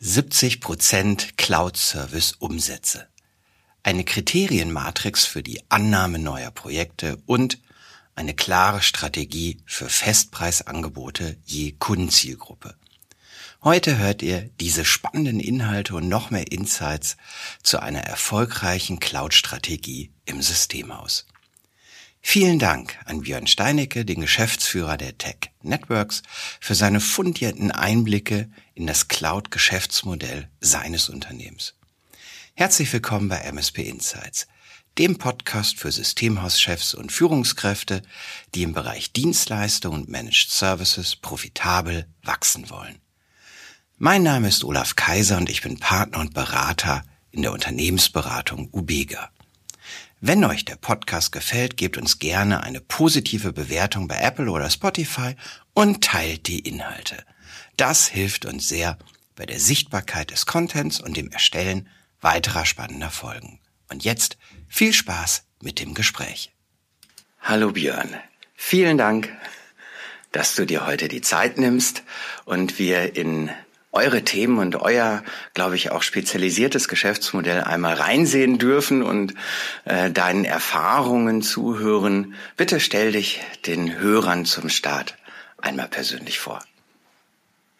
70 Prozent Cloud-Service-Umsätze. Eine Kriterienmatrix für die Annahme neuer Projekte und eine klare Strategie für Festpreisangebote je Kundenzielgruppe. Heute hört ihr diese spannenden Inhalte und noch mehr Insights zu einer erfolgreichen Cloud-Strategie im Systemhaus. Vielen Dank an Björn Steinecke, den Geschäftsführer der Tech Networks, für seine fundierten Einblicke in das Cloud-Geschäftsmodell seines Unternehmens. Herzlich willkommen bei MSP Insights, dem Podcast für Systemhauschefs und Führungskräfte, die im Bereich Dienstleistung und Managed Services profitabel wachsen wollen. Mein Name ist Olaf Kaiser und ich bin Partner und Berater in der Unternehmensberatung Ubega. Wenn euch der Podcast gefällt, gebt uns gerne eine positive Bewertung bei Apple oder Spotify und teilt die Inhalte. Das hilft uns sehr bei der Sichtbarkeit des Contents und dem Erstellen weiterer spannender Folgen. Und jetzt viel Spaß mit dem Gespräch. Hallo Björn, vielen Dank, dass du dir heute die Zeit nimmst und wir in eure Themen und euer, glaube ich, auch spezialisiertes Geschäftsmodell einmal reinsehen dürfen und äh, deinen Erfahrungen zuhören. Bitte stell dich den Hörern zum Start einmal persönlich vor.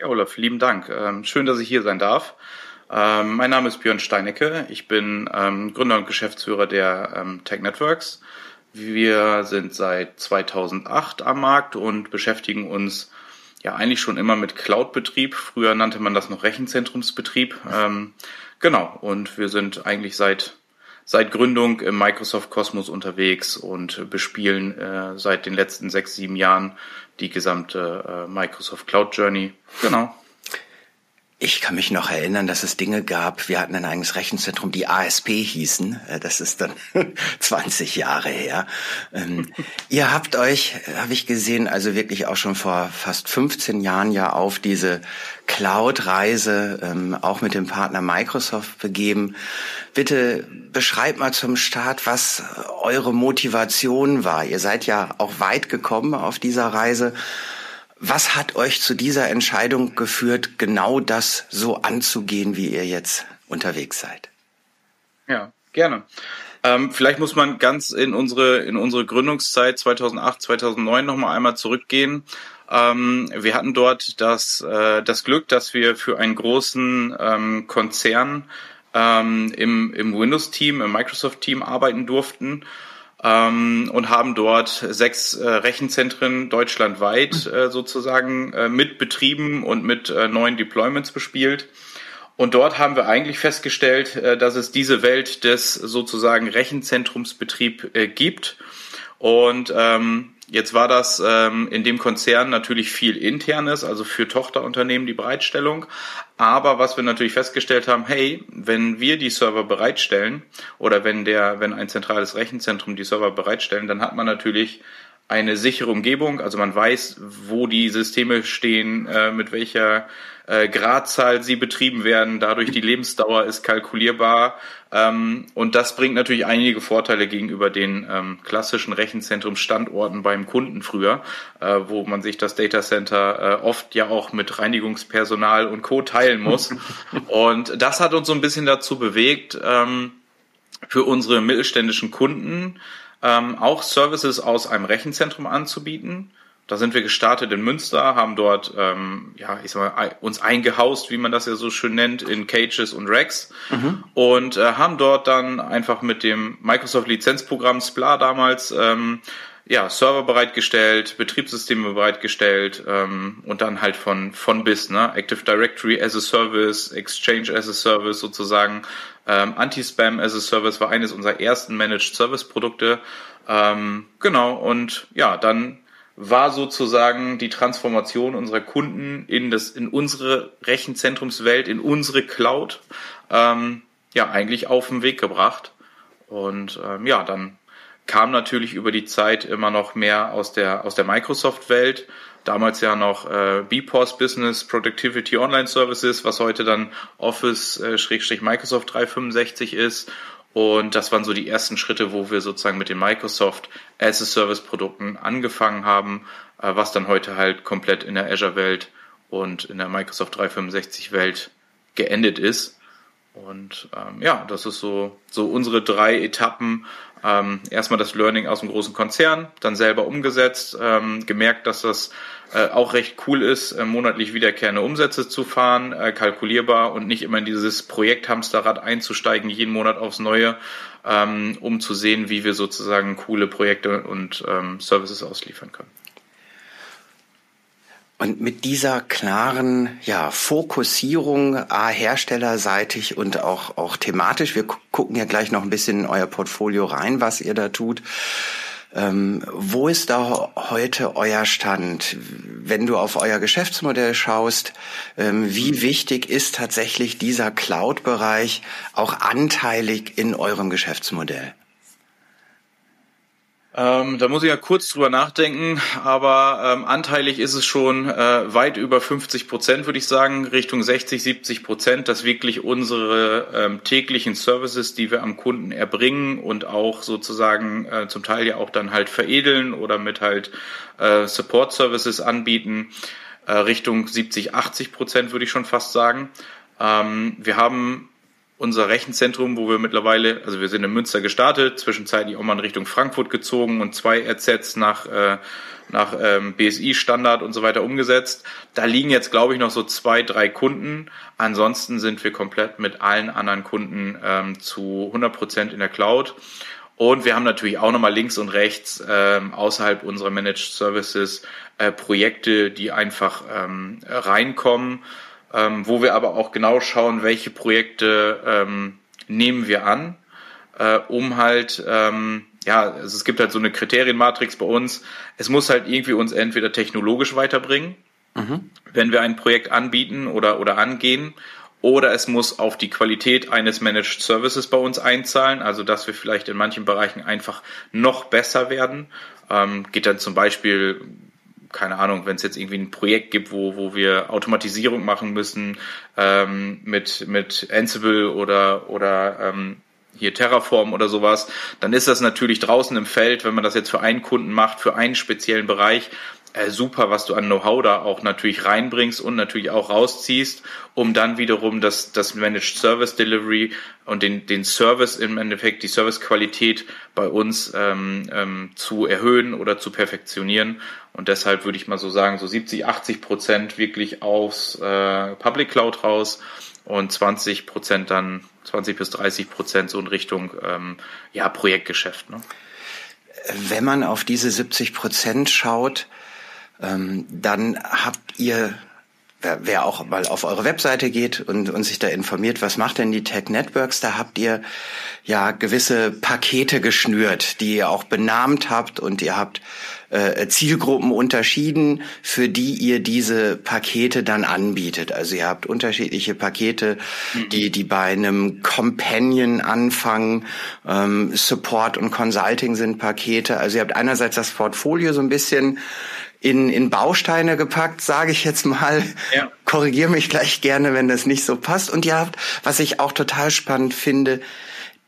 Ja, Olaf, lieben Dank. Ähm, schön, dass ich hier sein darf. Ähm, mein Name ist Björn Steinecke. Ich bin ähm, Gründer und Geschäftsführer der ähm, Tech Networks. Wir sind seit 2008 am Markt und beschäftigen uns ja eigentlich schon immer mit Cloud-Betrieb. Früher nannte man das noch Rechenzentrumsbetrieb. Ähm, genau, und wir sind eigentlich seit seit Gründung im Microsoft Kosmos unterwegs und bespielen äh, seit den letzten sechs, sieben Jahren die gesamte äh, Microsoft Cloud Journey. Genau. Ich kann mich noch erinnern, dass es Dinge gab, wir hatten ein eigenes Rechenzentrum, die ASP hießen. Äh, das ist dann 20 Jahre her. Ähm, ihr habt euch, habe ich gesehen, also wirklich auch schon vor fast 15 Jahren ja auf diese Cloud-Reise ähm, auch mit dem Partner Microsoft begeben. Bitte beschreibt mal zum Start, was eure Motivation war. Ihr seid ja auch weit gekommen auf dieser Reise. Was hat euch zu dieser Entscheidung geführt, genau das so anzugehen, wie ihr jetzt unterwegs seid? Ja, gerne. Ähm, vielleicht muss man ganz in unsere, in unsere Gründungszeit 2008, 2009 nochmal einmal zurückgehen. Ähm, wir hatten dort das, äh, das Glück, dass wir für einen großen ähm, Konzern ähm, im, im Windows-Team, im Microsoft-Team arbeiten durften ähm, und haben dort sechs äh, Rechenzentren deutschlandweit äh, sozusagen äh, mit betrieben und mit äh, neuen Deployments bespielt. Und dort haben wir eigentlich festgestellt, äh, dass es diese Welt des sozusagen Rechenzentrumsbetrieb äh, gibt. Und ähm, Jetzt war das ähm, in dem Konzern natürlich viel internes, also für Tochterunternehmen die Bereitstellung. Aber was wir natürlich festgestellt haben, hey, wenn wir die Server bereitstellen oder wenn der, wenn ein zentrales Rechenzentrum die Server bereitstellen, dann hat man natürlich eine sichere Umgebung, also man weiß, wo die Systeme stehen, äh, mit welcher äh, Gradzahl sie betrieben werden. Dadurch die Lebensdauer ist kalkulierbar. Ähm, und das bringt natürlich einige Vorteile gegenüber den ähm, klassischen Rechenzentrumsstandorten beim Kunden früher, äh, wo man sich das Datacenter äh, oft ja auch mit Reinigungspersonal und Co. teilen muss. und das hat uns so ein bisschen dazu bewegt, ähm, für unsere mittelständischen Kunden ähm, auch Services aus einem Rechenzentrum anzubieten. Da sind wir gestartet in Münster, haben dort ähm, ja, ich sag mal, uns eingehaust, wie man das ja so schön nennt, in Cages und Racks mhm. und äh, haben dort dann einfach mit dem Microsoft Lizenzprogramm SPLA damals ähm, ja, Server bereitgestellt, Betriebssysteme bereitgestellt ähm, und dann halt von von bis, ne? Active Directory as a Service, Exchange as a Service sozusagen, ähm, Anti-Spam as a Service war eines unserer ersten Managed Service Produkte. Ähm, genau und ja, dann war sozusagen die Transformation unserer Kunden in das in unsere Rechenzentrumswelt, in unsere Cloud, ähm, ja eigentlich auf den Weg gebracht. Und ähm, ja, dann kam natürlich über die Zeit immer noch mehr aus der aus der Microsoft-Welt. Damals ja noch äh, BPOS Business Productivity Online Services, was heute dann Office-Microsoft äh, 365 ist und das waren so die ersten Schritte, wo wir sozusagen mit den Microsoft as a Service Produkten angefangen haben, äh, was dann heute halt komplett in der Azure Welt und in der Microsoft 365 Welt geendet ist. Und ähm, ja, das ist so, so unsere drei Etappen. Ähm, erstmal das Learning aus dem großen Konzern, dann selber umgesetzt, ähm, gemerkt, dass das äh, auch recht cool ist, äh, monatlich wiederkehrende Umsätze zu fahren, äh, kalkulierbar und nicht immer in dieses Projekthamsterrad einzusteigen, jeden Monat aufs Neue, ähm, um zu sehen, wie wir sozusagen coole Projekte und ähm, Services ausliefern können. Und mit dieser klaren ja, Fokussierung, A, herstellerseitig und auch, auch thematisch, wir gucken ja gleich noch ein bisschen in euer Portfolio rein, was ihr da tut. Ähm, wo ist da heute euer Stand? Wenn du auf euer Geschäftsmodell schaust, ähm, wie wichtig ist tatsächlich dieser Cloud-Bereich auch anteilig in eurem Geschäftsmodell? Ähm, da muss ich ja kurz drüber nachdenken, aber ähm, anteilig ist es schon äh, weit über 50 Prozent, würde ich sagen, Richtung 60, 70 Prozent, dass wirklich unsere ähm, täglichen Services, die wir am Kunden erbringen und auch sozusagen äh, zum Teil ja auch dann halt veredeln oder mit halt äh, Support Services anbieten, äh, Richtung 70, 80 Prozent, würde ich schon fast sagen. Ähm, wir haben unser Rechenzentrum, wo wir mittlerweile, also wir sind in Münster gestartet, zwischenzeitlich auch mal in Richtung Frankfurt gezogen und zwei RZs nach, äh, nach ähm, BSI-Standard und so weiter umgesetzt. Da liegen jetzt, glaube ich, noch so zwei, drei Kunden. Ansonsten sind wir komplett mit allen anderen Kunden ähm, zu 100 Prozent in der Cloud. Und wir haben natürlich auch nochmal links und rechts ähm, außerhalb unserer Managed Services äh, Projekte, die einfach ähm, reinkommen ähm, wo wir aber auch genau schauen, welche Projekte ähm, nehmen wir an, äh, um halt, ähm, ja, also es gibt halt so eine Kriterienmatrix bei uns. Es muss halt irgendwie uns entweder technologisch weiterbringen, mhm. wenn wir ein Projekt anbieten oder, oder angehen, oder es muss auf die Qualität eines Managed Services bei uns einzahlen, also dass wir vielleicht in manchen Bereichen einfach noch besser werden. Ähm, geht dann zum Beispiel keine Ahnung, wenn es jetzt irgendwie ein Projekt gibt, wo, wo wir Automatisierung machen müssen ähm, mit, mit Ansible oder, oder ähm, hier Terraform oder sowas, dann ist das natürlich draußen im Feld, wenn man das jetzt für einen Kunden macht, für einen speziellen Bereich, äh, super, was du an Know-how da auch natürlich reinbringst und natürlich auch rausziehst, um dann wiederum das, das Managed Service Delivery und den, den Service im Endeffekt, die Servicequalität bei uns ähm, ähm, zu erhöhen oder zu perfektionieren. Und deshalb würde ich mal so sagen, so 70, 80 Prozent wirklich aus äh, Public Cloud raus und 20 Prozent dann, 20 bis 30 Prozent so in Richtung ähm, ja, Projektgeschäft. Ne? Wenn man auf diese 70 Prozent schaut, ähm, dann habt ihr wer, wer auch mal auf eure Webseite geht und, und sich da informiert, was macht denn die Tech Networks, da habt ihr ja gewisse Pakete geschnürt, die ihr auch benannt habt und ihr habt äh, Zielgruppen unterschieden, für die ihr diese Pakete dann anbietet. Also ihr habt unterschiedliche Pakete, mhm. die, die bei einem Companion anfangen, ähm, Support und Consulting sind Pakete. Also ihr habt einerseits das Portfolio so ein bisschen in, in Bausteine gepackt, sage ich jetzt mal. Ja. Korrigiere mich gleich gerne, wenn das nicht so passt. Und ihr habt, was ich auch total spannend finde,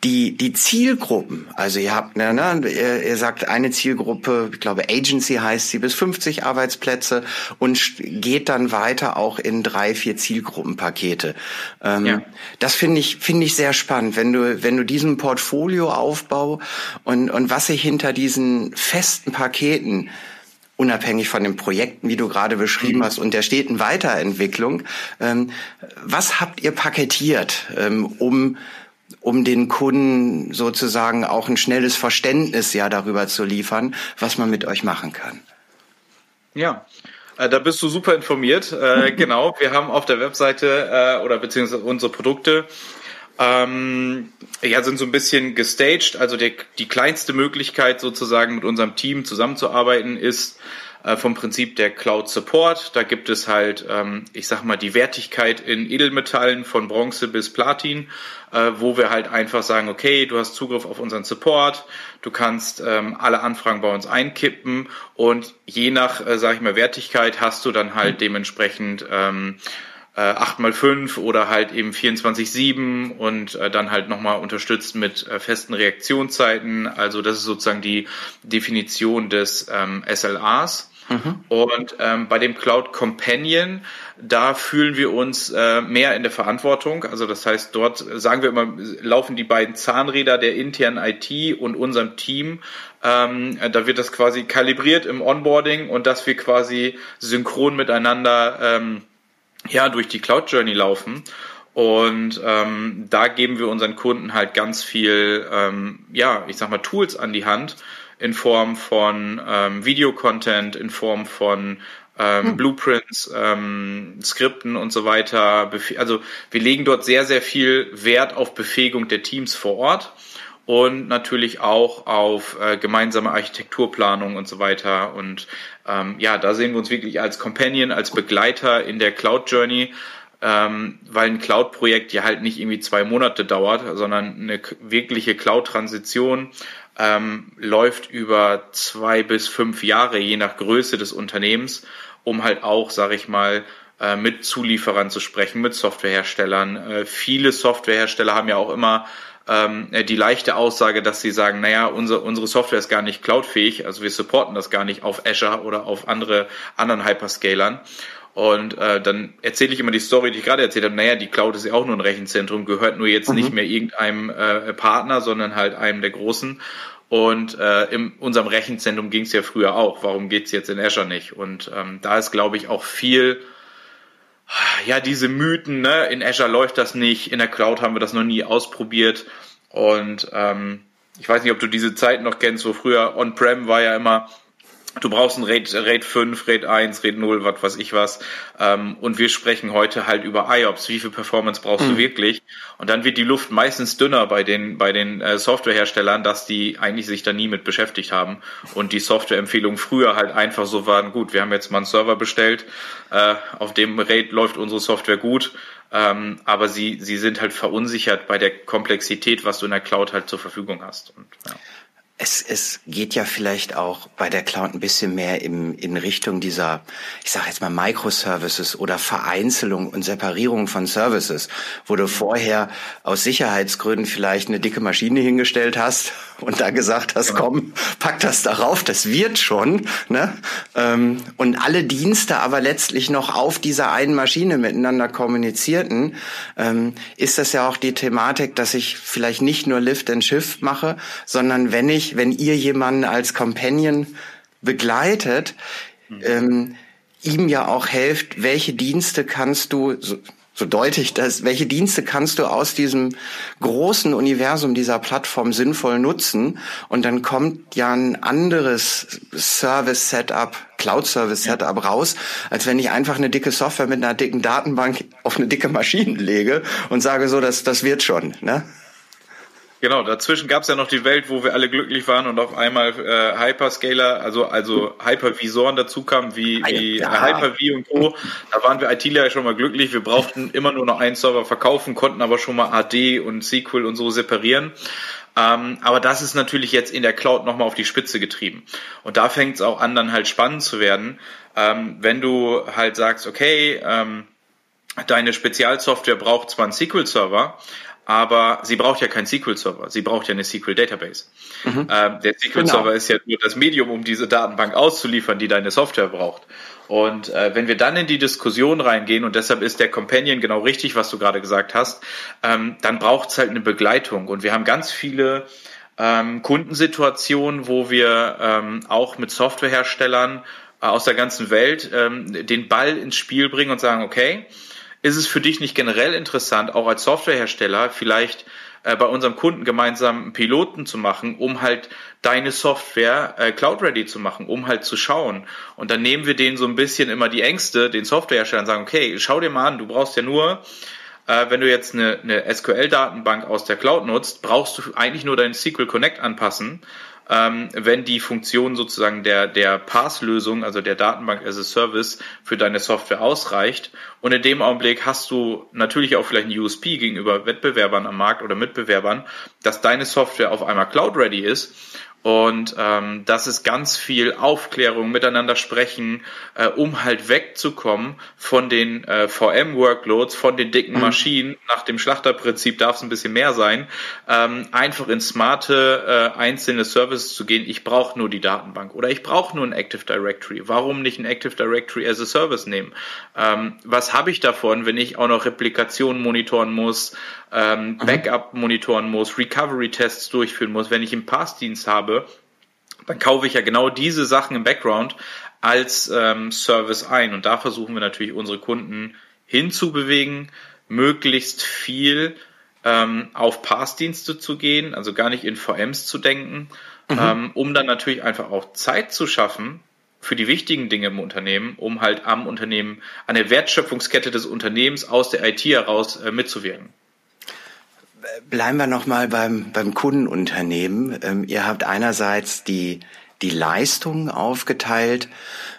die, die Zielgruppen, also ihr habt, ne, ne, ihr, ihr sagt eine Zielgruppe, ich glaube Agency heißt sie, bis 50 Arbeitsplätze und geht dann weiter auch in drei, vier Zielgruppenpakete. Ähm, ja. Das finde ich, finde ich sehr spannend, wenn du, wenn du diesen Portfolioaufbau und, und was sich hinter diesen festen Paketen unabhängig von den Projekten, wie du gerade beschrieben mhm. hast, und der steten Weiterentwicklung. Ähm, was habt ihr paketiert, ähm, um um den Kunden sozusagen auch ein schnelles Verständnis ja darüber zu liefern, was man mit euch machen kann? Ja, äh, da bist du super informiert. Äh, genau, wir haben auf der Webseite äh, oder beziehungsweise unsere Produkte ähm, ja, sind so ein bisschen gestaged. Also der, die kleinste Möglichkeit sozusagen mit unserem Team zusammenzuarbeiten ist äh, vom Prinzip der Cloud Support. Da gibt es halt, ähm, ich sag mal, die Wertigkeit in Edelmetallen von Bronze bis Platin, äh, wo wir halt einfach sagen, okay, du hast Zugriff auf unseren Support, du kannst ähm, alle Anfragen bei uns einkippen und je nach, äh, sag ich mal, Wertigkeit hast du dann halt dementsprechend ähm, äh, 8x5 oder halt eben 24-7 und äh, dann halt nochmal unterstützt mit äh, festen Reaktionszeiten. Also das ist sozusagen die Definition des ähm, SLAs. Mhm. Und ähm, bei dem Cloud Companion, da fühlen wir uns äh, mehr in der Verantwortung. Also das heißt, dort sagen wir immer, laufen die beiden Zahnräder der internen IT und unserem Team. Ähm, da wird das quasi kalibriert im Onboarding und dass wir quasi synchron miteinander ähm, ja durch die Cloud Journey laufen. Und ähm, da geben wir unseren Kunden halt ganz viel, ähm, ja, ich sag mal, Tools an die Hand in Form von ähm, Videocontent, in Form von ähm, hm. Blueprints, ähm, Skripten und so weiter. Also wir legen dort sehr, sehr viel Wert auf Befähigung der Teams vor Ort und natürlich auch auf äh, gemeinsame Architekturplanung und so weiter. Und ähm, ja, da sehen wir uns wirklich als Companion, als Begleiter in der Cloud Journey ähm, weil ein Cloud-Projekt ja halt nicht irgendwie zwei Monate dauert, sondern eine wirkliche Cloud-Transition ähm, läuft über zwei bis fünf Jahre, je nach Größe des Unternehmens, um halt auch, sage ich mal, äh, mit Zulieferern zu sprechen, mit Softwareherstellern. Äh, viele Softwarehersteller haben ja auch immer ähm, die leichte Aussage, dass sie sagen, naja, unsere, unsere Software ist gar nicht cloudfähig, also wir supporten das gar nicht auf Azure oder auf andere anderen Hyperscalern. Und äh, dann erzähle ich immer die Story, die ich gerade erzählt habe. Naja, die Cloud ist ja auch nur ein Rechenzentrum, gehört nur jetzt mhm. nicht mehr irgendeinem äh, Partner, sondern halt einem der großen. Und äh, in unserem Rechenzentrum ging es ja früher auch. Warum geht's jetzt in Azure nicht? Und ähm, da ist, glaube ich, auch viel, ja, diese Mythen, ne? in Azure läuft das nicht, in der Cloud haben wir das noch nie ausprobiert. Und ähm, ich weiß nicht, ob du diese Zeiten noch kennst, wo früher On-Prem war ja immer, Du brauchst ein RAID, RAID 5, RAID 1, RAID 0, was weiß ich was. Ähm, und wir sprechen heute halt über IOPS. Wie viel Performance brauchst mhm. du wirklich? Und dann wird die Luft meistens dünner bei den, bei den äh, Softwareherstellern, dass die eigentlich sich da nie mit beschäftigt haben. Und die Softwareempfehlungen früher halt einfach so waren, gut, wir haben jetzt mal einen Server bestellt, äh, auf dem RAID läuft unsere Software gut. Ähm, aber sie, sie sind halt verunsichert bei der Komplexität, was du in der Cloud halt zur Verfügung hast. Und, ja. Es, es geht ja vielleicht auch bei der Cloud ein bisschen mehr im, in Richtung dieser, ich sage jetzt mal Microservices oder Vereinzelung und Separierung von Services, wo du vorher aus Sicherheitsgründen vielleicht eine dicke Maschine hingestellt hast und da gesagt hast, komm, pack das darauf, das wird schon. Ne? Ähm, und alle Dienste aber letztlich noch auf dieser einen Maschine miteinander kommunizierten, ähm, ist das ja auch die Thematik, dass ich vielleicht nicht nur Lift and Shift mache, sondern wenn ich wenn ihr jemanden als Companion begleitet, mhm. ähm, ihm ja auch helft, welche Dienste kannst du, so, so deutlich das, welche Dienste kannst du aus diesem großen Universum dieser Plattform sinnvoll nutzen? Und dann kommt ja ein anderes Service-Setup, Cloud-Service-Setup ja. raus, als wenn ich einfach eine dicke Software mit einer dicken Datenbank auf eine dicke Maschine lege und sage so, das, das wird schon. Ne? Genau, dazwischen gab es ja noch die Welt, wo wir alle glücklich waren und auf einmal äh, Hyperscaler, also also Hypervisoren dazu kamen, wie, wie ja. Äh, Hyper-V und Co. Da waren wir ITler ja schon mal glücklich. Wir brauchten immer nur noch einen Server verkaufen, konnten aber schon mal AD und SQL und so separieren. Ähm, aber das ist natürlich jetzt in der Cloud nochmal auf die Spitze getrieben. Und da fängt es auch an, dann halt spannend zu werden, ähm, wenn du halt sagst, okay, ähm, deine Spezialsoftware braucht zwar einen SQL-Server, aber sie braucht ja keinen SQL-Server, sie braucht ja eine SQL-Database. Mhm. Ähm, der SQL-Server genau. ist ja nur das Medium, um diese Datenbank auszuliefern, die deine Software braucht. Und äh, wenn wir dann in die Diskussion reingehen, und deshalb ist der Companion genau richtig, was du gerade gesagt hast, ähm, dann braucht es halt eine Begleitung. Und wir haben ganz viele ähm, Kundensituationen, wo wir ähm, auch mit Softwareherstellern äh, aus der ganzen Welt ähm, den Ball ins Spiel bringen und sagen, okay, ist es für dich nicht generell interessant, auch als Softwarehersteller vielleicht äh, bei unserem Kunden gemeinsam einen Piloten zu machen, um halt deine Software äh, cloud-ready zu machen, um halt zu schauen. Und dann nehmen wir denen so ein bisschen immer die Ängste, den Softwareherstellern sagen, okay, schau dir mal an, du brauchst ja nur wenn du jetzt eine, eine SQL-Datenbank aus der Cloud nutzt, brauchst du eigentlich nur deinen SQL Connect anpassen ähm, wenn die Funktion sozusagen der, der Pass-Lösung, also der Datenbank as a Service für deine Software ausreicht. Und in dem Augenblick hast du natürlich auch vielleicht ein USP gegenüber Wettbewerbern am Markt oder Mitbewerbern, dass deine Software auf einmal Cloud-ready ist Und ähm, das ist ganz viel Aufklärung, miteinander sprechen, äh, um halt wegzukommen von den äh, VM-Workloads, von den dicken mhm. Maschinen. Nach dem Schlachterprinzip darf es ein bisschen mehr sein. Ähm, einfach in smarte äh, einzelne Services zu gehen. Ich brauche nur die Datenbank oder ich brauche nur ein Active Directory. Warum nicht ein Active Directory as a Service nehmen? Ähm, was habe ich davon, wenn ich auch noch Replikationen monitoren muss, ähm. Backup monitoren muss, Recovery-Tests durchführen muss, wenn ich einen Passdienst habe, dann kaufe ich ja genau diese Sachen im Background als ähm, Service ein. Und da versuchen wir natürlich unsere Kunden hinzubewegen, möglichst viel ähm, auf Passdienste zu gehen, also gar nicht in VMs zu denken, mhm. ähm, um dann natürlich einfach auch Zeit zu schaffen für die wichtigen Dinge im Unternehmen, um halt am Unternehmen, an der Wertschöpfungskette des Unternehmens aus der IT heraus äh, mitzuwirken. Bleiben wir nochmal beim, beim Kundenunternehmen. Ähm, ihr habt einerseits die, die Leistungen aufgeteilt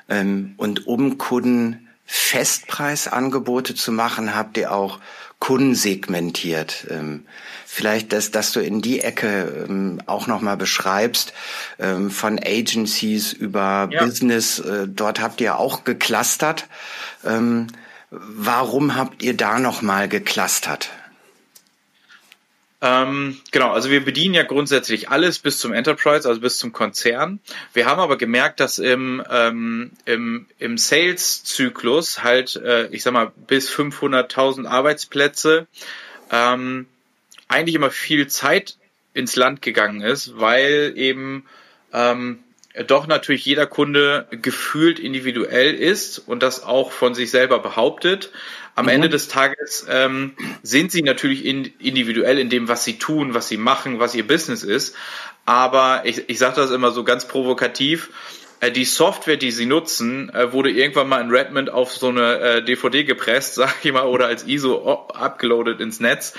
ähm, und um Kunden Festpreisangebote zu machen, habt ihr auch Kunden segmentiert. Ähm, vielleicht, dass, dass du in die Ecke ähm, auch nochmal beschreibst, ähm, von Agencies über ja. Business, äh, dort habt ihr auch geclustert. Ähm, warum habt ihr da nochmal geclustert? Ähm, genau, also wir bedienen ja grundsätzlich alles bis zum Enterprise, also bis zum Konzern. Wir haben aber gemerkt, dass im, ähm, im, im Sales-Zyklus halt, äh, ich sag mal, bis 500.000 Arbeitsplätze ähm, eigentlich immer viel Zeit ins Land gegangen ist, weil eben ähm, doch natürlich jeder Kunde gefühlt individuell ist und das auch von sich selber behauptet. Am mhm. Ende des Tages ähm, sind sie natürlich in, individuell in dem, was sie tun, was sie machen, was ihr Business ist. Aber ich, ich sage das immer so ganz provokativ. Äh, die Software, die sie nutzen, äh, wurde irgendwann mal in Redmond auf so eine äh, DVD gepresst, sag ich mal, oder als ISO abgeloadet ins Netz.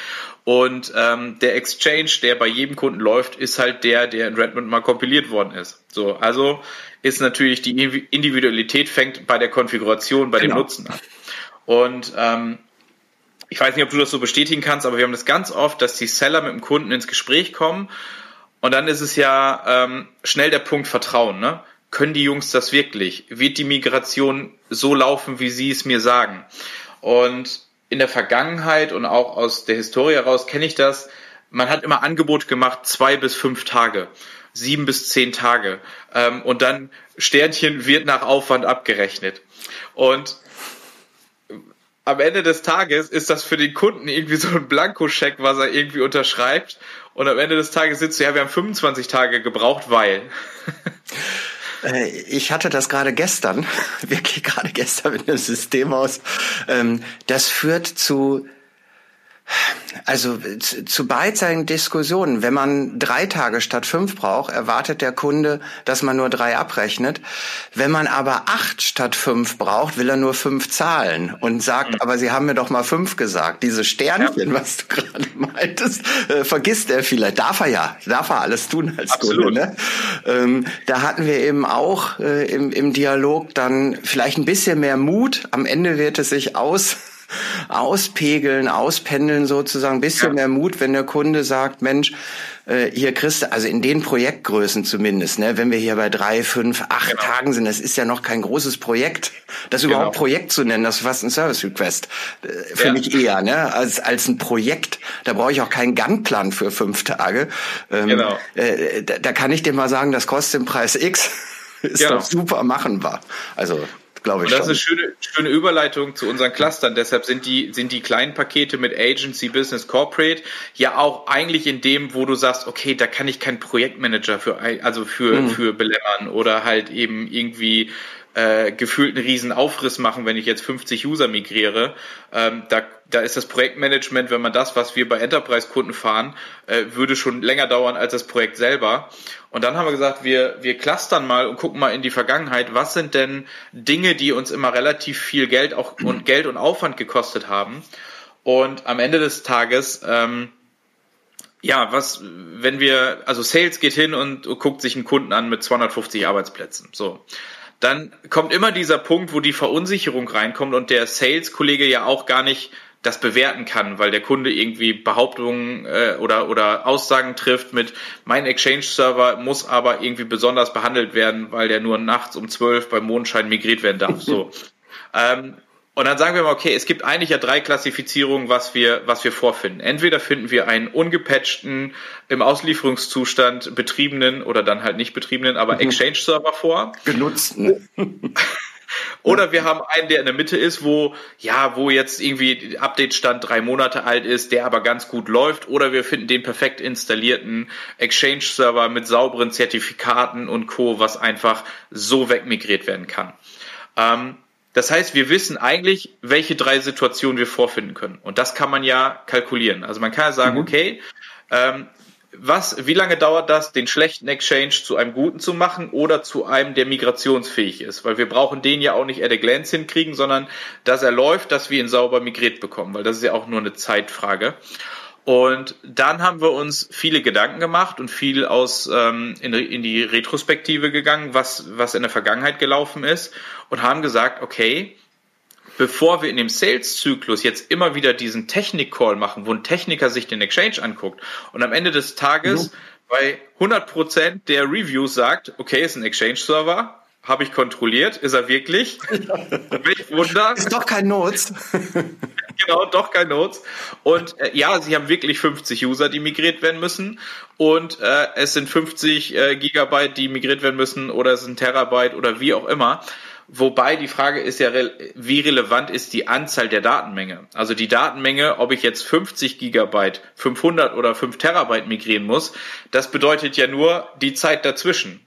Und ähm, der Exchange, der bei jedem Kunden läuft, ist halt der, der in Redmond mal kompiliert worden ist. So, also ist natürlich die Individualität fängt bei der Konfiguration, bei genau. dem Nutzen an. Und ähm, ich weiß nicht, ob du das so bestätigen kannst, aber wir haben das ganz oft, dass die Seller mit dem Kunden ins Gespräch kommen und dann ist es ja ähm, schnell der Punkt Vertrauen. Ne? Können die Jungs das wirklich? Wird die Migration so laufen, wie sie es mir sagen? Und in der Vergangenheit und auch aus der Historie heraus kenne ich das. Man hat immer Angebot gemacht, zwei bis fünf Tage, sieben bis zehn Tage. Ähm, und dann Sternchen wird nach Aufwand abgerechnet. Und am Ende des Tages ist das für den Kunden irgendwie so ein Blankoscheck, was er irgendwie unterschreibt. Und am Ende des Tages sitzt du, ja, wir haben 25 Tage gebraucht, weil. Äh, ich hatte das gerade gestern, wirklich gerade gestern mit einem System aus. Ähm, das führt zu also zu beidseitigen Diskussionen. Wenn man drei Tage statt fünf braucht, erwartet der Kunde, dass man nur drei abrechnet. Wenn man aber acht statt fünf braucht, will er nur fünf zahlen und sagt, mhm. aber Sie haben mir doch mal fünf gesagt. Diese Sternchen, ja. was du gerade meintest, äh, vergisst er vielleicht. Darf er ja, darf er alles tun als Absolut. Kunde. Ne? Ähm, da hatten wir eben auch äh, im, im Dialog dann vielleicht ein bisschen mehr Mut. Am Ende wird es sich aus auspegeln, auspendeln sozusagen, ein bisschen ja. mehr Mut, wenn der Kunde sagt, Mensch, äh, hier kriegst du, also in den Projektgrößen zumindest, ne, wenn wir hier bei drei, fünf, acht genau. Tagen sind, das ist ja noch kein großes Projekt. Das genau. überhaupt Projekt zu nennen, das ist fast ein Service Request. Äh, für ja. mich eher, ne, als, als ein Projekt. Da brauche ich auch keinen Gangplan für fünf Tage. Ähm, genau. Äh, da, da kann ich dir mal sagen, das kostet den Preis X. ist genau. doch super machenbar. Also glaube ich. Und das schon. ist eine schöne, schöne Überleitung zu unseren Clustern. Deshalb sind die, sind die kleinen Pakete mit Agency, Business, Corporate ja auch eigentlich in dem, wo du sagst, okay, da kann ich keinen Projektmanager für, also für, mhm. für belämmern oder halt eben irgendwie äh, gefühlt einen riesen Aufriss machen, wenn ich jetzt 50 User migriere. Ähm, da, da ist das Projektmanagement, wenn man das, was wir bei Enterprise-Kunden fahren, äh, würde schon länger dauern als das Projekt selber. Und dann haben wir gesagt, wir, wir clustern mal und gucken mal in die Vergangenheit, was sind denn Dinge, die uns immer relativ viel Geld auch und Geld und Aufwand gekostet haben. Und am Ende des Tages ähm, ja, was, wenn wir, also Sales geht hin und guckt sich einen Kunden an mit 250 Arbeitsplätzen. So dann kommt immer dieser Punkt, wo die Verunsicherung reinkommt und der Sales-Kollege ja auch gar nicht das bewerten kann, weil der Kunde irgendwie Behauptungen äh, oder, oder Aussagen trifft mit, mein Exchange-Server muss aber irgendwie besonders behandelt werden, weil der nur nachts um zwölf beim Mondschein migriert werden darf. So. ähm, und dann sagen wir mal, okay, es gibt eigentlich ja drei Klassifizierungen, was wir, was wir vorfinden. Entweder finden wir einen ungepatchten, im Auslieferungszustand betriebenen oder dann halt nicht betriebenen, aber mhm. Exchange-Server vor. Genutzten. Oder wir haben einen, der in der Mitte ist, wo, ja, wo jetzt irgendwie Update-Stand drei Monate alt ist, der aber ganz gut läuft. Oder wir finden den perfekt installierten Exchange-Server mit sauberen Zertifikaten und Co., was einfach so wegmigriert werden kann. Ähm, das heißt, wir wissen eigentlich, welche drei Situationen wir vorfinden können. Und das kann man ja kalkulieren. Also man kann ja sagen, mhm. okay, ähm, was, wie lange dauert das, den schlechten Exchange zu einem guten zu machen oder zu einem, der migrationsfähig ist? Weil wir brauchen den ja auch nicht at a glance hinkriegen, sondern dass er läuft, dass wir ihn sauber migriert bekommen, weil das ist ja auch nur eine Zeitfrage. Und dann haben wir uns viele Gedanken gemacht und viel aus ähm, in, in die Retrospektive gegangen, was, was in der Vergangenheit gelaufen ist und haben gesagt, okay, bevor wir in dem Sales-Zyklus jetzt immer wieder diesen Technik-Call machen, wo ein Techniker sich den Exchange anguckt und am Ende des Tages mhm. bei 100% der Reviews sagt, okay, ist ein Exchange-Server, habe ich kontrolliert, ist er wirklich? Welch Wunder. Ist doch kein Notes. genau, doch kein Notes. Und äh, ja, sie haben wirklich 50 User, die migriert werden müssen. Und äh, es sind 50 äh, Gigabyte, die migriert werden müssen, oder es sind Terabyte oder wie auch immer. Wobei die Frage ist ja, wie relevant ist die Anzahl der Datenmenge? Also die Datenmenge, ob ich jetzt 50 Gigabyte, 500 oder 5 Terabyte migrieren muss, das bedeutet ja nur die Zeit dazwischen.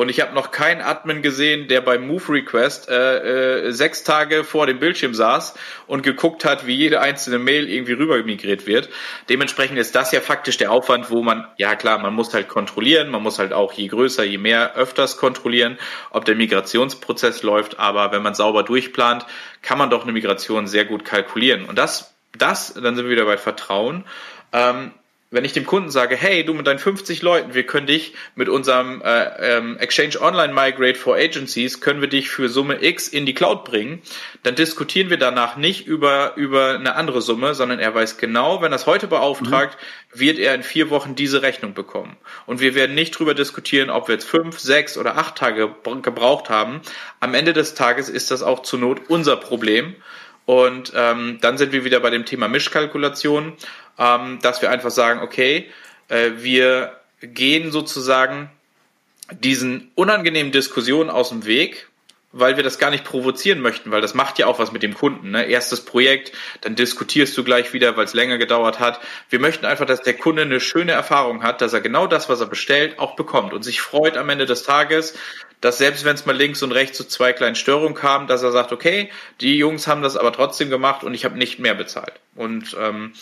Und ich habe noch keinen Admin gesehen, der beim Move Request äh, äh, sechs Tage vor dem Bildschirm saß und geguckt hat, wie jede einzelne Mail irgendwie rüber migriert wird. Dementsprechend ist das ja faktisch der Aufwand, wo man, ja klar, man muss halt kontrollieren, man muss halt auch je größer, je mehr öfters kontrollieren, ob der Migrationsprozess läuft. Aber wenn man sauber durchplant, kann man doch eine Migration sehr gut kalkulieren. Und das, das, dann sind wir wieder bei Vertrauen. Ähm, wenn ich dem Kunden sage, hey, du mit deinen 50 Leuten, wir können dich mit unserem äh, ähm, Exchange Online Migrate for Agencies, können wir dich für Summe X in die Cloud bringen, dann diskutieren wir danach nicht über, über eine andere Summe, sondern er weiß genau, wenn er es heute beauftragt, mhm. wird er in vier Wochen diese Rechnung bekommen. Und wir werden nicht drüber diskutieren, ob wir jetzt fünf, sechs oder acht Tage gebraucht haben. Am Ende des Tages ist das auch zur Not unser Problem. Und ähm, dann sind wir wieder bei dem Thema Mischkalkulation ähm, dass wir einfach sagen, okay, äh, wir gehen sozusagen diesen unangenehmen Diskussionen aus dem Weg, weil wir das gar nicht provozieren möchten, weil das macht ja auch was mit dem Kunden. Ne? Erstes Projekt, dann diskutierst du gleich wieder, weil es länger gedauert hat. Wir möchten einfach, dass der Kunde eine schöne Erfahrung hat, dass er genau das, was er bestellt, auch bekommt und sich freut am Ende des Tages, dass selbst wenn es mal links und rechts zu zwei kleinen Störungen kam, dass er sagt, okay, die Jungs haben das aber trotzdem gemacht und ich habe nicht mehr bezahlt. Und ähm,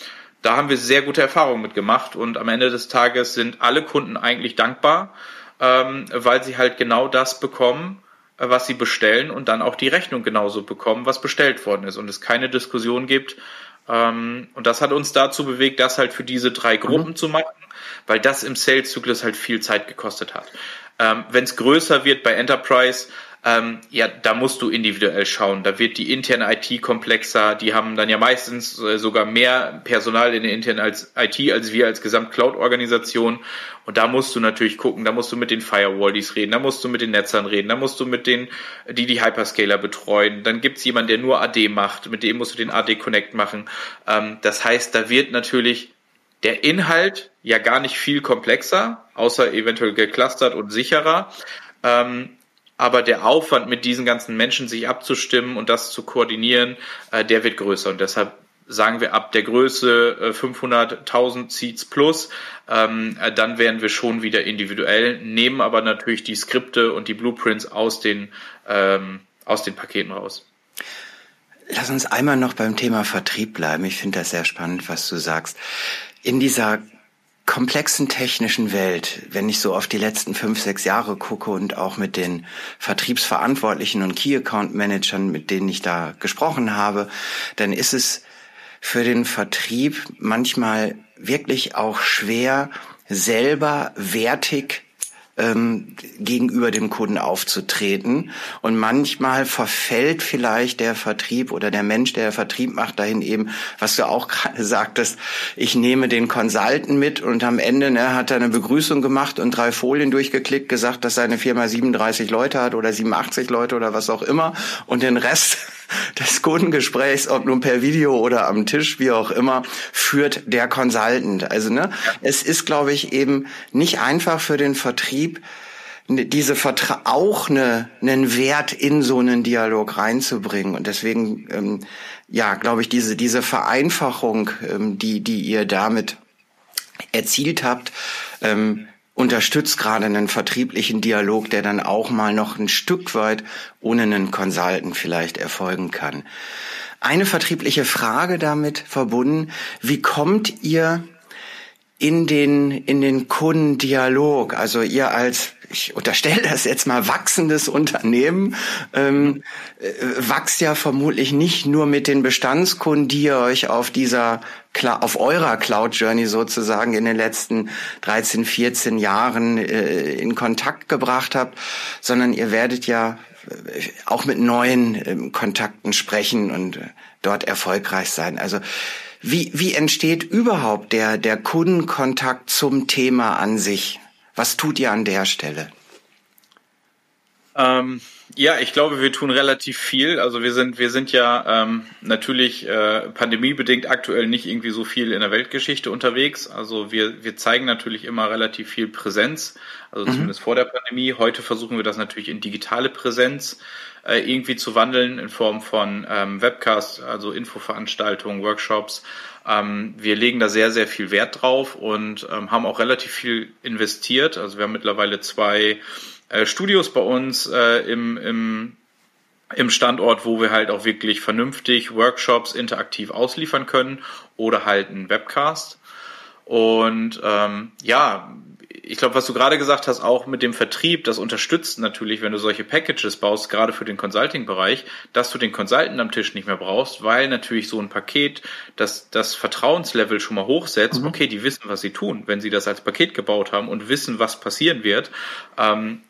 da haben wir sehr gute Erfahrungen mitgemacht und am Ende des Tages sind alle Kunden eigentlich dankbar, ähm, weil sie halt genau das bekommen, äh, was sie bestellen und dann auch die Rechnung genauso bekommen, was bestellt worden ist und es keine Diskussion gibt. Ähm, und das hat uns dazu bewegt, das halt für diese drei mhm. Gruppen mhm. zu machen, weil das im Sales-Zyklus halt viel Zeit gekostet hat. Ähm, Wenn es größer wird bei Enterprise, ähm, ja, da musst du individuell schauen. Da wird die interne IT komplexer. Die haben dann ja meistens äh, sogar mehr Personal in der internen als IT als wir als Gesamt-Cloud-Organisation. Und da musst du natürlich gucken, da musst du mit den Firewallies reden, da musst du mit den Netzern reden, da musst du mit den, die die Hyperscaler betreuen. Dann gibt's jemanden, der nur AD macht, mit dem musst du den AD Connect machen. Ähm, das heißt, da wird natürlich der Inhalt ja gar nicht viel komplexer, außer eventuell geclustert und sicherer. Ähm, aber der Aufwand mit diesen ganzen Menschen sich abzustimmen und das zu koordinieren, äh, der wird größer und deshalb sagen wir ab der Größe äh, 500.000 Seats plus, ähm, äh, dann wären wir schon wieder individuell, nehmen aber natürlich die Skripte und die Blueprints aus den, ähm, aus den Paketen raus. Lass uns einmal noch beim Thema Vertrieb bleiben. Ich finde das sehr spannend, was du sagst. In dieser komplexen technischen Welt, wenn ich so auf die letzten fünf, sechs Jahre gucke und auch mit den Vertriebsverantwortlichen und Key Account Managern, mit denen ich da gesprochen habe, dann ist es für den Vertrieb manchmal wirklich auch schwer, selber wertig ähm, gegenüber dem Kunden aufzutreten. Und manchmal verfällt vielleicht der Vertrieb oder der Mensch, der Vertrieb macht, dahin eben, was du auch gerade sagtest, ich nehme den Consultant mit und am Ende ne, hat er eine Begrüßung gemacht und drei Folien durchgeklickt, gesagt, dass seine Firma 37 Leute hat oder 87 Leute oder was auch immer und den Rest des Kundengesprächs, ob nun per Video oder am Tisch, wie auch immer, führt der Consultant. Also ne, es ist, glaube ich, eben nicht einfach für den Vertrieb, ne, diese Vertra auch eine, einen Wert in so einen Dialog reinzubringen. Und deswegen, ähm, ja, glaube ich, diese, diese Vereinfachung, ähm, die, die ihr damit erzielt habt, ähm, unterstützt gerade einen vertrieblichen Dialog, der dann auch mal noch ein Stück weit ohne einen Consultant vielleicht erfolgen kann. Eine vertriebliche Frage damit verbunden, wie kommt ihr in den, in den Kundendialog? Also ihr als ich unterstelle das jetzt mal, wachsendes Unternehmen ähm, äh, wächst ja vermutlich nicht nur mit den Bestandskunden, die ihr euch auf dieser auf eurer Cloud Journey sozusagen in den letzten 13, 14 Jahren äh, in Kontakt gebracht habt, sondern ihr werdet ja äh, auch mit neuen äh, Kontakten sprechen und äh, dort erfolgreich sein. Also wie, wie entsteht überhaupt der, der Kundenkontakt zum Thema an sich? Was tut ihr an der Stelle? Ähm, ja, ich glaube, wir tun relativ viel. Also wir sind, wir sind ja ähm, natürlich äh, pandemiebedingt aktuell nicht irgendwie so viel in der Weltgeschichte unterwegs. Also wir, wir zeigen natürlich immer relativ viel Präsenz, also mhm. zumindest vor der Pandemie. Heute versuchen wir das natürlich in digitale Präsenz äh, irgendwie zu wandeln in Form von ähm, Webcasts, also Infoveranstaltungen, Workshops. Ähm, wir legen da sehr, sehr viel Wert drauf und ähm, haben auch relativ viel investiert. Also wir haben mittlerweile zwei äh, Studios bei uns äh, im, im, im Standort, wo wir halt auch wirklich vernünftig Workshops interaktiv ausliefern können oder halt einen Webcast. Und ähm, ja, ich glaube, was du gerade gesagt hast, auch mit dem Vertrieb, das unterstützt natürlich, wenn du solche Packages baust, gerade für den Consulting-Bereich, dass du den Consultant am Tisch nicht mehr brauchst, weil natürlich so ein Paket das, das Vertrauenslevel schon mal hochsetzt. Mhm. Okay, die wissen, was sie tun, wenn sie das als Paket gebaut haben und wissen, was passieren wird. Ähm,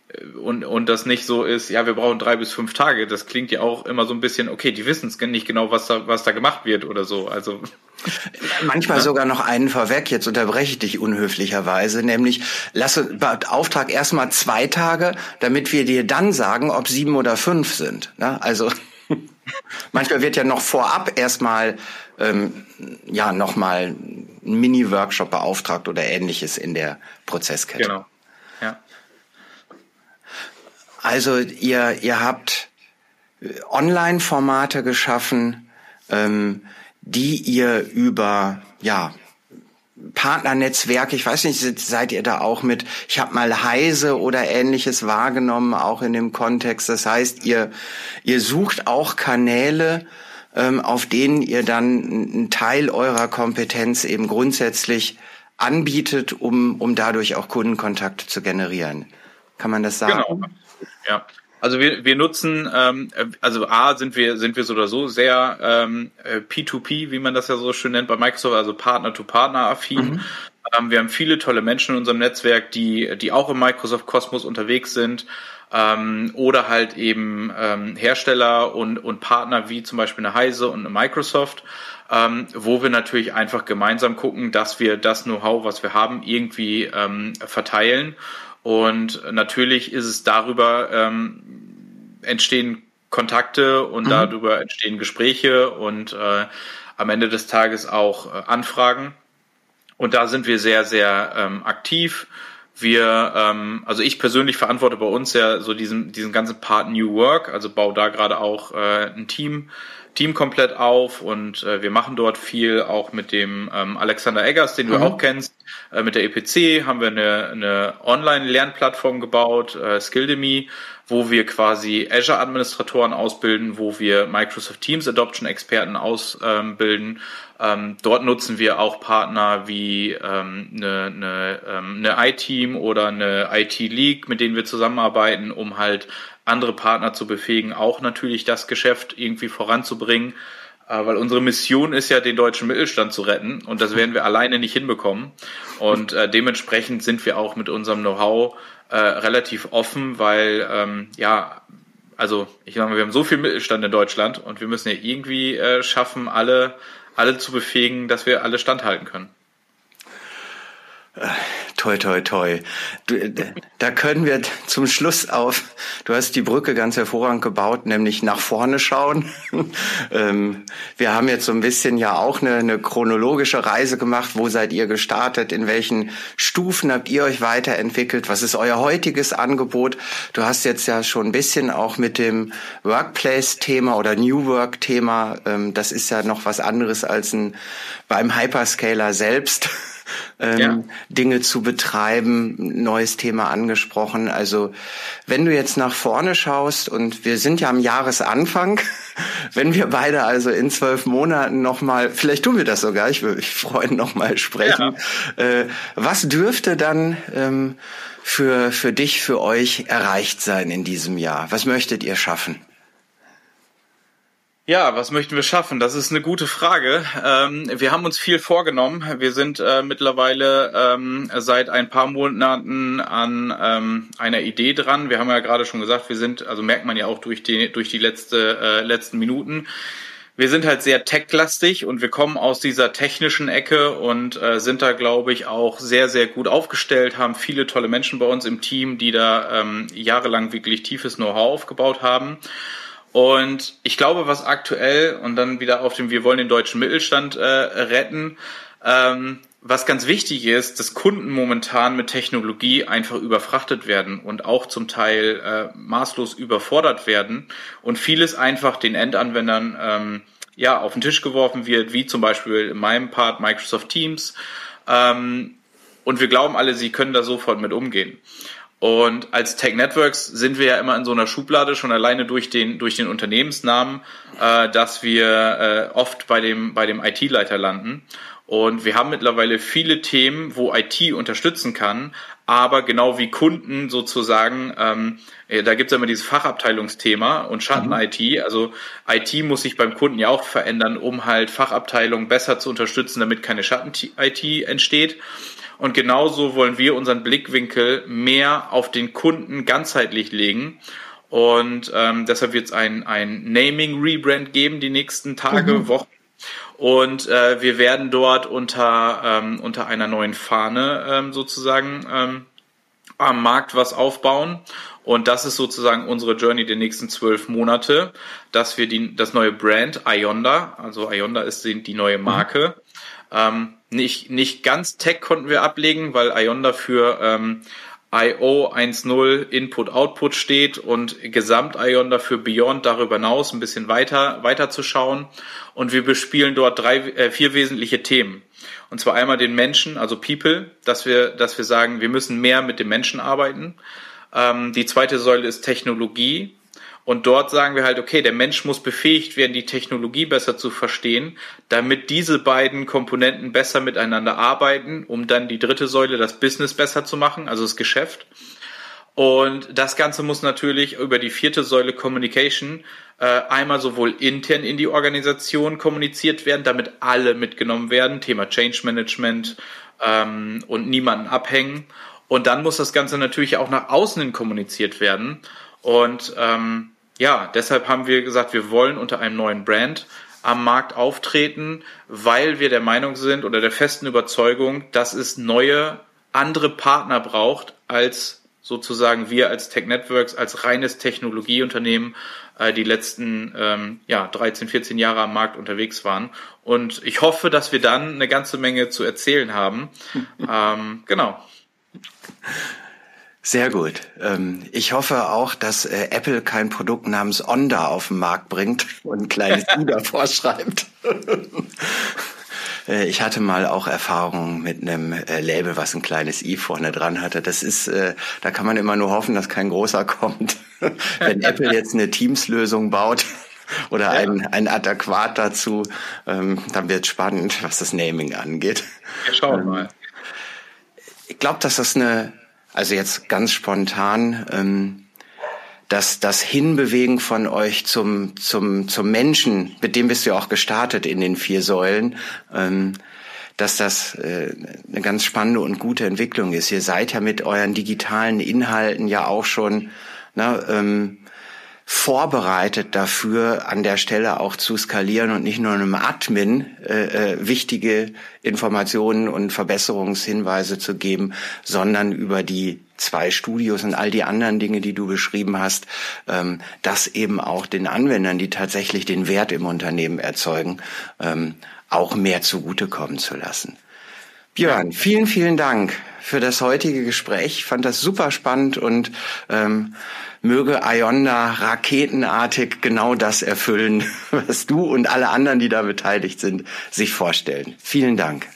und, und das nicht so ist, ja, wir brauchen drei bis fünf Tage. Das klingt ja auch immer so ein bisschen, okay, die wissen es nicht genau, was da, was da gemacht wird oder so. Also Manchmal sogar noch einen vorweg, jetzt unterbreche ich dich unhöflicherweise, nämlich lasse Auftrag erstmal zwei Tage, damit wir dir dann sagen, ob sieben oder fünf sind. Ne? Also manchmal wird ja noch vorab erstmal ähm, ja nochmal ein Mini-Workshop beauftragt oder ähnliches in der Prozesskette. Genau. Also ihr, ihr habt äh, Online-Formate geschaffen, ähm, die ihr über ja Partnernetzwerke, ich weiß nicht, seid ihr da auch mit, ich habe mal Heise oder ähnliches wahrgenommen, auch in dem Kontext. Das heißt, ihr, ihr sucht auch Kanäle, ähm, auf denen ihr dann einen Teil eurer Kompetenz eben grundsätzlich anbietet, um, um dadurch auch Kundenkontakte zu generieren. Kann man das sagen? Genau. Ja. Also wir, wir nutzen, ähm, also A sind wir sind wir so oder so sehr ähm, P2P, wie man das ja so schön nennt bei Microsoft, also Partner-to-Partner-affin. Mhm. Ähm, wir haben viele tolle Menschen in unserem Netzwerk, die die auch im Microsoft Kosmos unterwegs sind ähm, oder halt eben ähm, Hersteller und und Partner wie zum Beispiel eine Heise und eine Microsoft. Ähm, wo wir natürlich einfach gemeinsam gucken, dass wir das Know-how, was wir haben, irgendwie ähm, verteilen und natürlich ist es darüber ähm, entstehen Kontakte und mhm. darüber entstehen Gespräche und äh, am Ende des Tages auch äh, Anfragen. Und da sind wir sehr, sehr ähm, aktiv. Wir, ähm, also ich persönlich verantworte bei uns ja so diesen, diesen ganzen Part New Work, also baue da gerade auch äh, ein Team Team komplett auf und äh, wir machen dort viel, auch mit dem ähm, Alexander Eggers, den du mhm. auch kennst. Äh, mit der EPC haben wir eine, eine Online-Lernplattform gebaut, äh, Skilldemy, wo wir quasi Azure-Administratoren ausbilden, wo wir Microsoft Teams Adoption-Experten ausbilden. Ähm, dort nutzen wir auch Partner wie ähm, eine, eine, ähm, eine iTeam oder eine IT League, mit denen wir zusammenarbeiten, um halt andere Partner zu befähigen, auch natürlich das Geschäft irgendwie voranzubringen. Äh, weil unsere Mission ist ja, den deutschen Mittelstand zu retten und das werden wir alleine nicht hinbekommen. Und äh, dementsprechend sind wir auch mit unserem Know-how äh, relativ offen, weil ähm, ja, also ich sage mal, wir haben so viel Mittelstand in Deutschland und wir müssen ja irgendwie äh, schaffen, alle, alle zu befähigen, dass wir alle standhalten können. Toi, toi, toi. Du, da können wir zum Schluss auf, du hast die Brücke ganz hervorragend gebaut, nämlich nach vorne schauen. ähm, wir haben jetzt so ein bisschen ja auch eine, eine chronologische Reise gemacht. Wo seid ihr gestartet? In welchen Stufen habt ihr euch weiterentwickelt? Was ist euer heutiges Angebot? Du hast jetzt ja schon ein bisschen auch mit dem Workplace-Thema oder New Work-Thema, ähm, das ist ja noch was anderes als ein beim Hyperscaler selbst ähm, ja. Dinge zu betreiben, neues Thema angesprochen. Also wenn du jetzt nach vorne schaust und wir sind ja am Jahresanfang, wenn wir beide also in zwölf Monaten nochmal, vielleicht tun wir das sogar, ich würde mich freuen, nochmal sprechen. Ja. Äh, was dürfte dann ähm, für, für dich, für euch erreicht sein in diesem Jahr? Was möchtet ihr schaffen? Ja, was möchten wir schaffen? Das ist eine gute Frage. Ähm, wir haben uns viel vorgenommen. Wir sind äh, mittlerweile ähm, seit ein paar Monaten an ähm, einer Idee dran. Wir haben ja gerade schon gesagt, wir sind, also merkt man ja auch durch die durch die letzte äh, letzten Minuten. Wir sind halt sehr techlastig und wir kommen aus dieser technischen Ecke und äh, sind da, glaube ich, auch sehr, sehr gut aufgestellt, haben viele tolle Menschen bei uns im Team, die da ähm, jahrelang wirklich tiefes Know-how aufgebaut haben. Und ich glaube, was aktuell und dann wieder auf dem Wir wollen den deutschen Mittelstand äh, retten, ähm, was ganz wichtig ist, dass Kunden momentan mit Technologie einfach überfrachtet werden und auch zum Teil äh, maßlos überfordert werden und vieles einfach den Endanwendern ähm, ja auf den Tisch geworfen wird, wie zum Beispiel in meinem Part Microsoft Teams. Ähm, und wir glauben alle, sie können da sofort mit umgehen. Und als Tech Networks sind wir ja immer in so einer Schublade, schon alleine durch den, durch den Unternehmensnamen, äh, dass wir äh, oft bei dem, bei dem IT-Leiter landen. Und wir haben mittlerweile viele Themen, wo IT unterstützen kann, aber genau wie Kunden sozusagen, ähm, da gibt es immer dieses Fachabteilungsthema und Schatten-IT. Mhm. Also IT muss sich beim Kunden ja auch verändern, um halt Fachabteilungen besser zu unterstützen, damit keine Schatten-IT entsteht. Und genauso wollen wir unseren Blickwinkel mehr auf den Kunden ganzheitlich legen. Und ähm, deshalb wird es ein, ein Naming-Rebrand geben die nächsten Tage, mhm. Wochen. Und äh, wir werden dort unter, ähm, unter einer neuen Fahne ähm, sozusagen ähm, am Markt was aufbauen. Und das ist sozusagen unsere Journey der nächsten zwölf Monate, dass wir die, das neue Brand Ionda, also Ionda ist die, die neue Marke, mhm. Ähm, nicht, nicht ganz Tech konnten wir ablegen, weil Ionda für ähm, IO 1.0 Input-Output steht und Gesamt Ionda für Beyond darüber hinaus ein bisschen weiter, weiter zu schauen. Und wir bespielen dort drei, äh, vier wesentliche Themen. Und zwar einmal den Menschen, also People, dass wir, dass wir sagen, wir müssen mehr mit dem Menschen arbeiten. Ähm, die zweite Säule ist Technologie. Und dort sagen wir halt, okay, der Mensch muss befähigt werden, die Technologie besser zu verstehen, damit diese beiden Komponenten besser miteinander arbeiten, um dann die dritte Säule, das Business besser zu machen, also das Geschäft. Und das Ganze muss natürlich über die vierte Säule Communication äh, einmal sowohl intern in die Organisation kommuniziert werden, damit alle mitgenommen werden, Thema Change Management ähm, und niemanden abhängen. Und dann muss das Ganze natürlich auch nach außen hin kommuniziert werden. Und ähm, ja, deshalb haben wir gesagt, wir wollen unter einem neuen Brand am Markt auftreten, weil wir der Meinung sind oder der festen Überzeugung, dass es neue, andere Partner braucht, als sozusagen wir als Tech Networks, als reines Technologieunternehmen äh, die letzten ähm, ja, 13, 14 Jahre am Markt unterwegs waren. Und ich hoffe, dass wir dann eine ganze Menge zu erzählen haben. ähm, genau. Sehr gut. Ähm, ich hoffe auch, dass äh, Apple kein Produkt namens Onda auf den Markt bringt und ein kleines i davor schreibt. Äh, ich hatte mal auch Erfahrungen mit einem äh, Label, was ein kleines i vorne dran hatte. Das ist, da kann man immer nur hoffen, dass kein großer kommt. Wenn Apple jetzt eine Teams-Lösung baut oder ja. ein, ein Adäquat dazu, ähm, dann wird spannend, was das Naming angeht. Wir schauen ähm, mal. Ich glaube, dass das eine also jetzt ganz spontan, ähm, dass das Hinbewegen von euch zum, zum, zum Menschen, mit dem bist du ja auch gestartet in den vier Säulen, ähm, dass das äh, eine ganz spannende und gute Entwicklung ist. Ihr seid ja mit euren digitalen Inhalten ja auch schon ne, ähm, vorbereitet dafür, an der Stelle auch zu skalieren und nicht nur einem Admin äh, äh, wichtige Informationen und Verbesserungshinweise zu geben, sondern über die zwei Studios und all die anderen Dinge, die du beschrieben hast, ähm, das eben auch den Anwendern, die tatsächlich den Wert im Unternehmen erzeugen, ähm, auch mehr zugutekommen zu lassen. Björn, vielen, vielen Dank für das heutige Gespräch. Ich fand das super spannend und ähm, möge Ionda raketenartig genau das erfüllen, was du und alle anderen, die da beteiligt sind, sich vorstellen. Vielen Dank.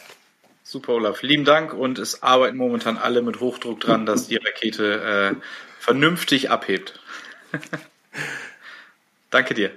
Super, Olaf. Lieben Dank und es arbeiten momentan alle mit Hochdruck dran, dass die Rakete äh, vernünftig abhebt. Danke dir.